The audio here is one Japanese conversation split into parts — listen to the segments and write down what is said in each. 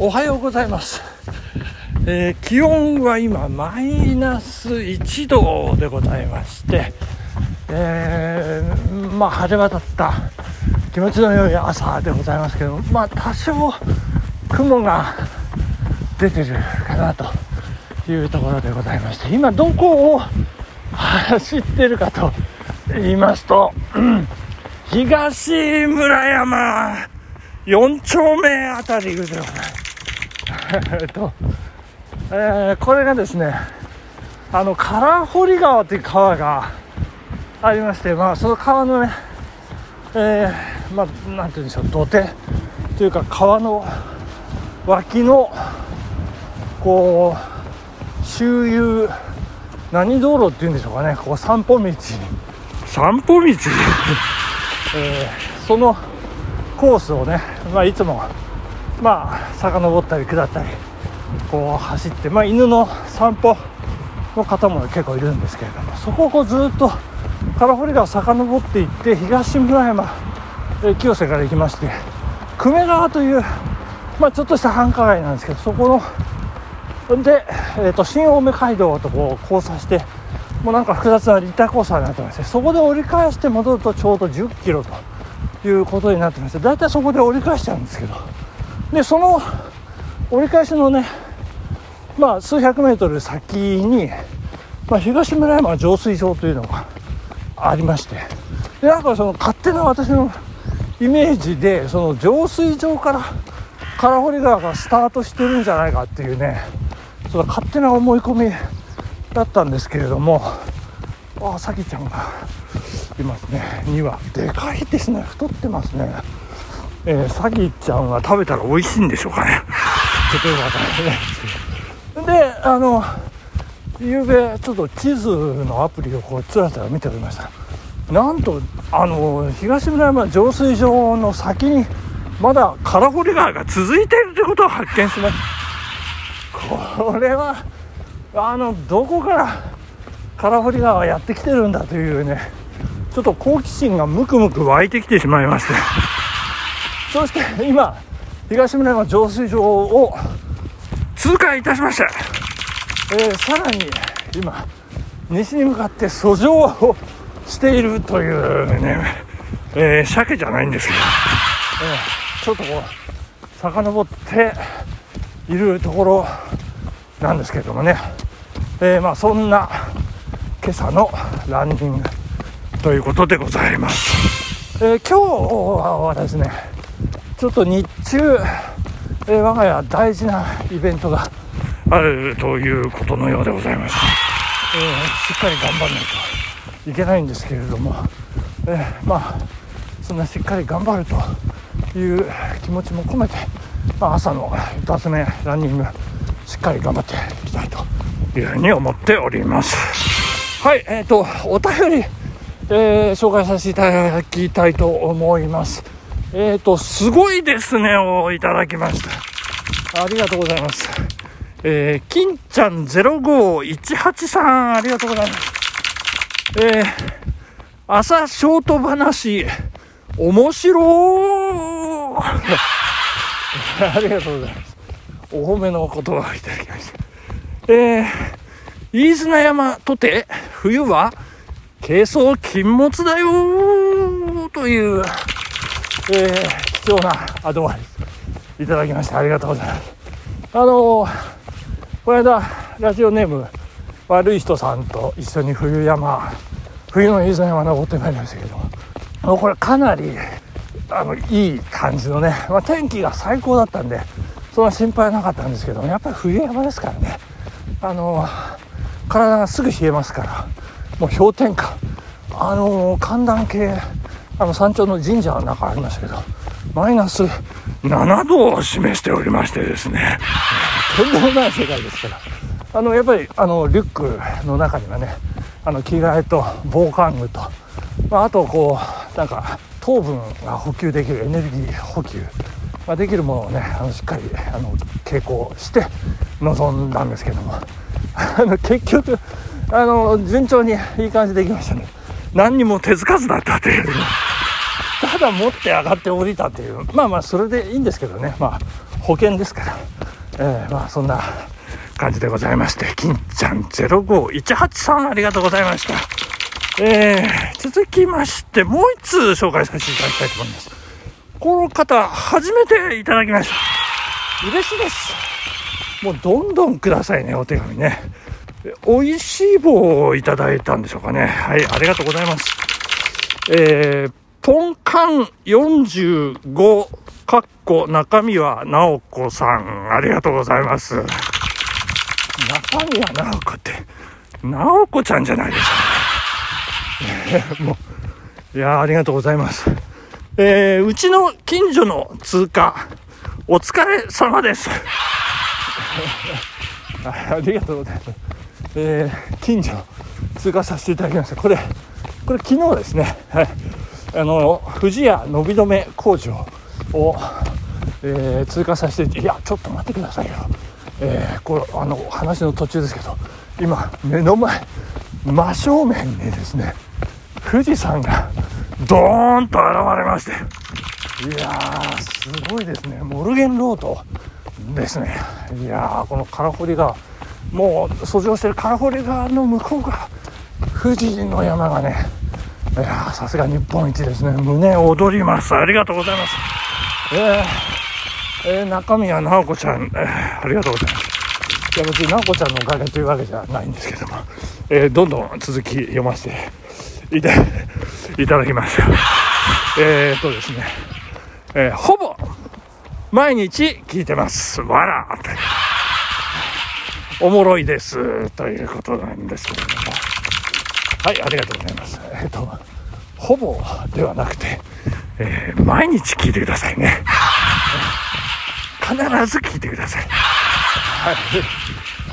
おはようございます、えー気温は今マイナス1度でございまして、えーまあ晴れ渡った気持ちの良い朝でございますけどまあ多少雲が出てるかなというところでございまして今どこを走ってるかと言いますと、うん東村山4丁目あたりでございます。えっと、えーこれがですねあの唐堀川という川がありましてまあその川のねえーまあなんて言うんでしょう土手というか川の脇のこう周遊何道路っていうんでしょうかねこう散歩道。散歩道、えーそのコースをね、まあ、いつもまあ遡ったり下ったりこう走って、まあ、犬の散歩の方も結構いるんですけれどもそこをこうずっと唐堀川を遡っていって東村山、清瀬から行きまして久米川という、まあ、ちょっとした繁華街なんですけどそこので、えー、と新青梅街道とこう交差してもうなんか複雑な立体交差になってましてそこで折り返して戻るとちょうど1 0キロということになってまして大体そこで折り返しちゃうんですけどでその折り返しのねまあ数百メートル先に、まあ、東村山浄水場というのがありましてでなんかその勝手な私のイメージでその浄水場から唐堀川がスタートしてるんじゃないかっていうねその勝手な思い込みだったんですけれどもああさきちゃんがいますね。2羽でかいですね。太ってますね。えー、さきちゃんは食べたら美味しいんでしょうかね。ちょっとよくわからないね。であの夕べちょっと地図のアプリをこうつらつら見ておりました。なんとあの東村山浄水場の先にまだ唐堀川が続いているということを発見しました。これはあのどこから唐堀川がやってきてるんだというねちょっと好奇心がムクムク湧いてきてしまいましてそして今東村山浄水場を通過いたしました、えーさらに今西に向かって遡上をしているというね、えー鮭じゃないんですけど、えーちょっとこう遡っているところなんですけどもね、えーまあそんな今朝のランニングということでございます、えー今日はですねちょっと日中、えー我が家大事なイベントがあるということのようでございます、えーしっかり頑張らないといけないんですけれども、えーまあそんなしっかり頑張るという気持ちも込めて、まあ、朝の一発目ランニングしっかり頑張っていきたいというふうに思っております。はいえっ、とお便り、えー紹介させていただきたいと思いますえっ、とすごいですねをいただきましたありがとうございます。えー、金ちゃん05183ありがとうございます。えー、朝ショート話面白ー。ありがとうございます。お褒めの言葉をいただきました。えー、飯綱山とて冬は軽装禁物だよー。という、えー、貴重なアドバイスいただきましてありがとうございます。あのー、この間ラジオネーム悪い人さんと一緒に冬山冬の飯綱山登ってまいりましたけどもこれかなりあのいい感じのね、まあ、天気が最高だったんでそんな心配はなかったんですけどもやっぱり冬山ですからね。あの体がすぐ冷えますからもう氷点下。あの寒暖計あの山頂の神社の中ありましたけどマイナス7度を示しておりましてですね。とんでもない世界ですから。あのやっぱりあのリュックの中にはねあの着替えと防寒具と、まあ、あとこうなんか糖分が補給できるエネルギー補給ができるものをねあのしっかりあの傾向して臨んだんですけども。あの結局あの順調にいい感じできましたね。何にも手つかずだったという。ねただ持って上がって降りたっていう。まあまあそれでいいんですけどね。まあ保険ですから、えー、まあそんな感じでございまして。金ちゃん05183ありがとうございました。えー、続きましてもう1通紹介させていただきたいと思います。この方初めていただきました。嬉しいです。もうどんどんくださいねお手紙ね。美味しい棒をいただいたんでしょうかね。はいありがとうございます。えー、ポンカン45かっこ中身は直子さん。ありがとうございます。中身は直子って直子ちゃんじゃないですか。ねもういやありがとうございます。えー、うちの近所の通貨お疲れ様です。ありがとうございます。えー、近所通過させていただきました。これ、これ昨日ですね、はい、あの、富士屋伸び止め工場を、えー、通過させていや、ちょっと待ってくださいよ。えー、これ、あの、話の途中ですけど、今、目の前、真正面にですね、富士山がドーンと現れまして、いやー、すごいですね。モルゲンロードですねいやーこのカラフリ川もう遡上してるカラフリ川の向こうが富士の山がねいやさすが日本一ですね。胸躍ります。ありがとうございます。えー、えー、中宮直子ちゃん、えー、ありがとうございます。いや別に直子ちゃんのおかげというわけじゃないんですけども、えー、どんどん続き読ませていたいただきますえー、っとですね、えー、ほぼ毎日聞いてます。わらおもろいです。ということなんですけれども。はい、ありがとうございます。えっ、と、ほぼではなくて、えー、毎日聞いてくださいね。必ず聞いてください。はい。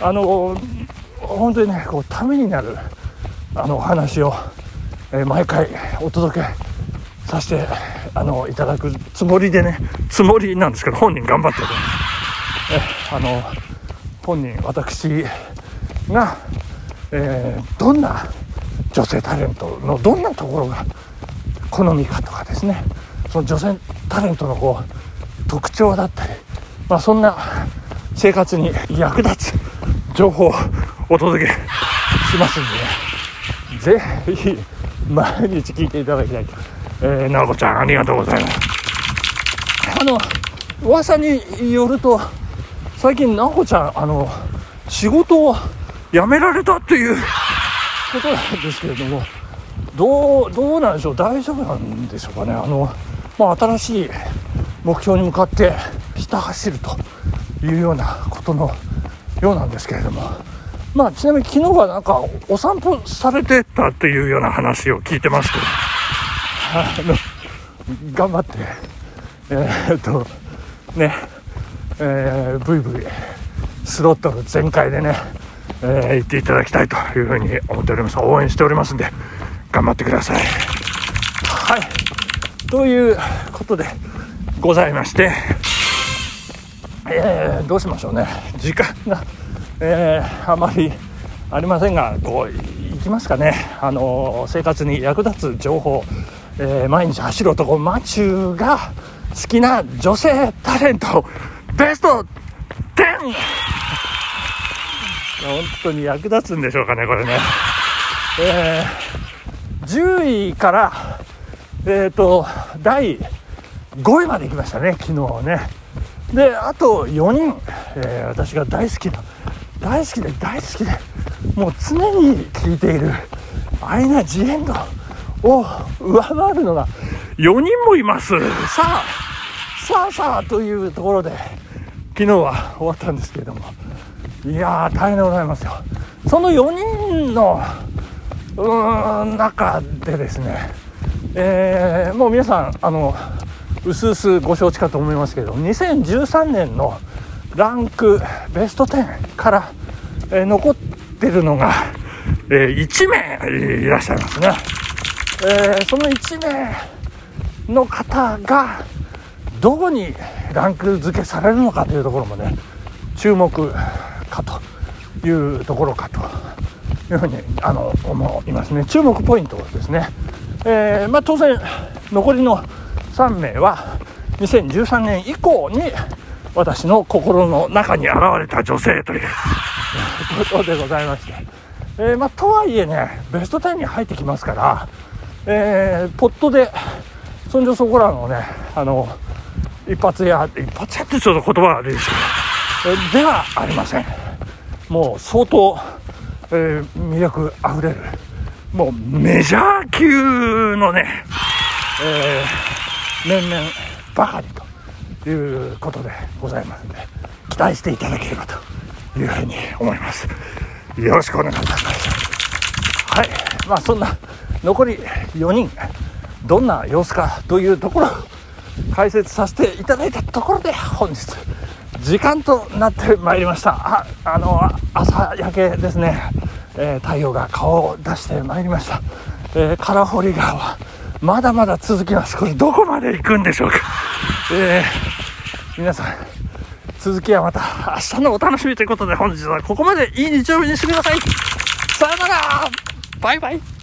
あの、本当にね、こう、ためになる、あの、お話を、えー、毎回お届けさせてあのいただくつもりでねつもりなんですけど本人頑張ってるあの本人私が、えー、どんな女性タレントのどんなところが好みかとかですね。その女性タレントのこう特徴だったり、まあ、そんな生活に役立つ情報をお届けしますんでね。ぜひ毎日聞いていただきたいと。えー、なこちゃんありがとうございます。あの噂によると最近なこちゃんあの仕事を辞められたっていうことなんですけれどもどうどうなんでしょう？大丈夫なんでしょうかね？あの、まあ、新しい目標に向かってひた走るというようなことのようなんですけれどもまあちなみに昨日はなんかお散歩されてたっていうような話を聞いてますけどあの頑張ってえー、っとねえー、ブイブイスロットル全開でね、えー、行っていただきたいというふうに思っております。応援しておりますんで頑張ってください。はい。ということでございましてえー、どうしましょうね。時間が、えー、あまりありませんがこういきますかね。あの生活に役立つ情報。えー、毎日走る男マチューが好きな女性タレントベスト 10! 本当に役立つんでしょうかね、これね。えー、10位から、えっ、ー、と、第5位まで行きましたね、昨日ね。で、あと4人、えー、私が大好きな、大好きで大好きで、もう常に聴いている、アイナ・ジ・エンド。を上回るのが4人もいますさあさあさあというところで昨日は終わったんですけれどもいやー大変でございますよその4人の中でですね、えー、もう皆さんあのうすうすご承知かと思いますけど2013年のランクベスト10から、えー、残ってるのが、えー、1名いらっしゃいますね。え、その1名の方がどこにランク付けされるのかというところもね注目かというところかというふうにあの思いますね。注目ポイントですね、えー、まあ、当然残りの3名は2013年以降に私の心の中に現れた女性ということでございまして、えー、まあ、とはいえねベスト10に入ってきますから、えーポットでそんじょそこらのねあの一発屋一発屋ってちょっと言葉悪いですけど、ではありません。もう相当、えー魅力あふれるもうメジャー級のね、えー面々ばかりということでございますので期待していただければというふうに思います。よろしくお願いいたします。はい。まあそんな残り4人どんな様子かというところを解説させていただいたところで本日時間となってまいりました。ああの朝焼けですね、えー太陽が顔を出してまいりました、えー、カラホリ川はまだまだ続きます。これどこまで行くんでしょうか、えー皆さん続きはまた明日のお楽しみということで本日はここまで。いい日曜日にしてください。さよなら。バイバイ。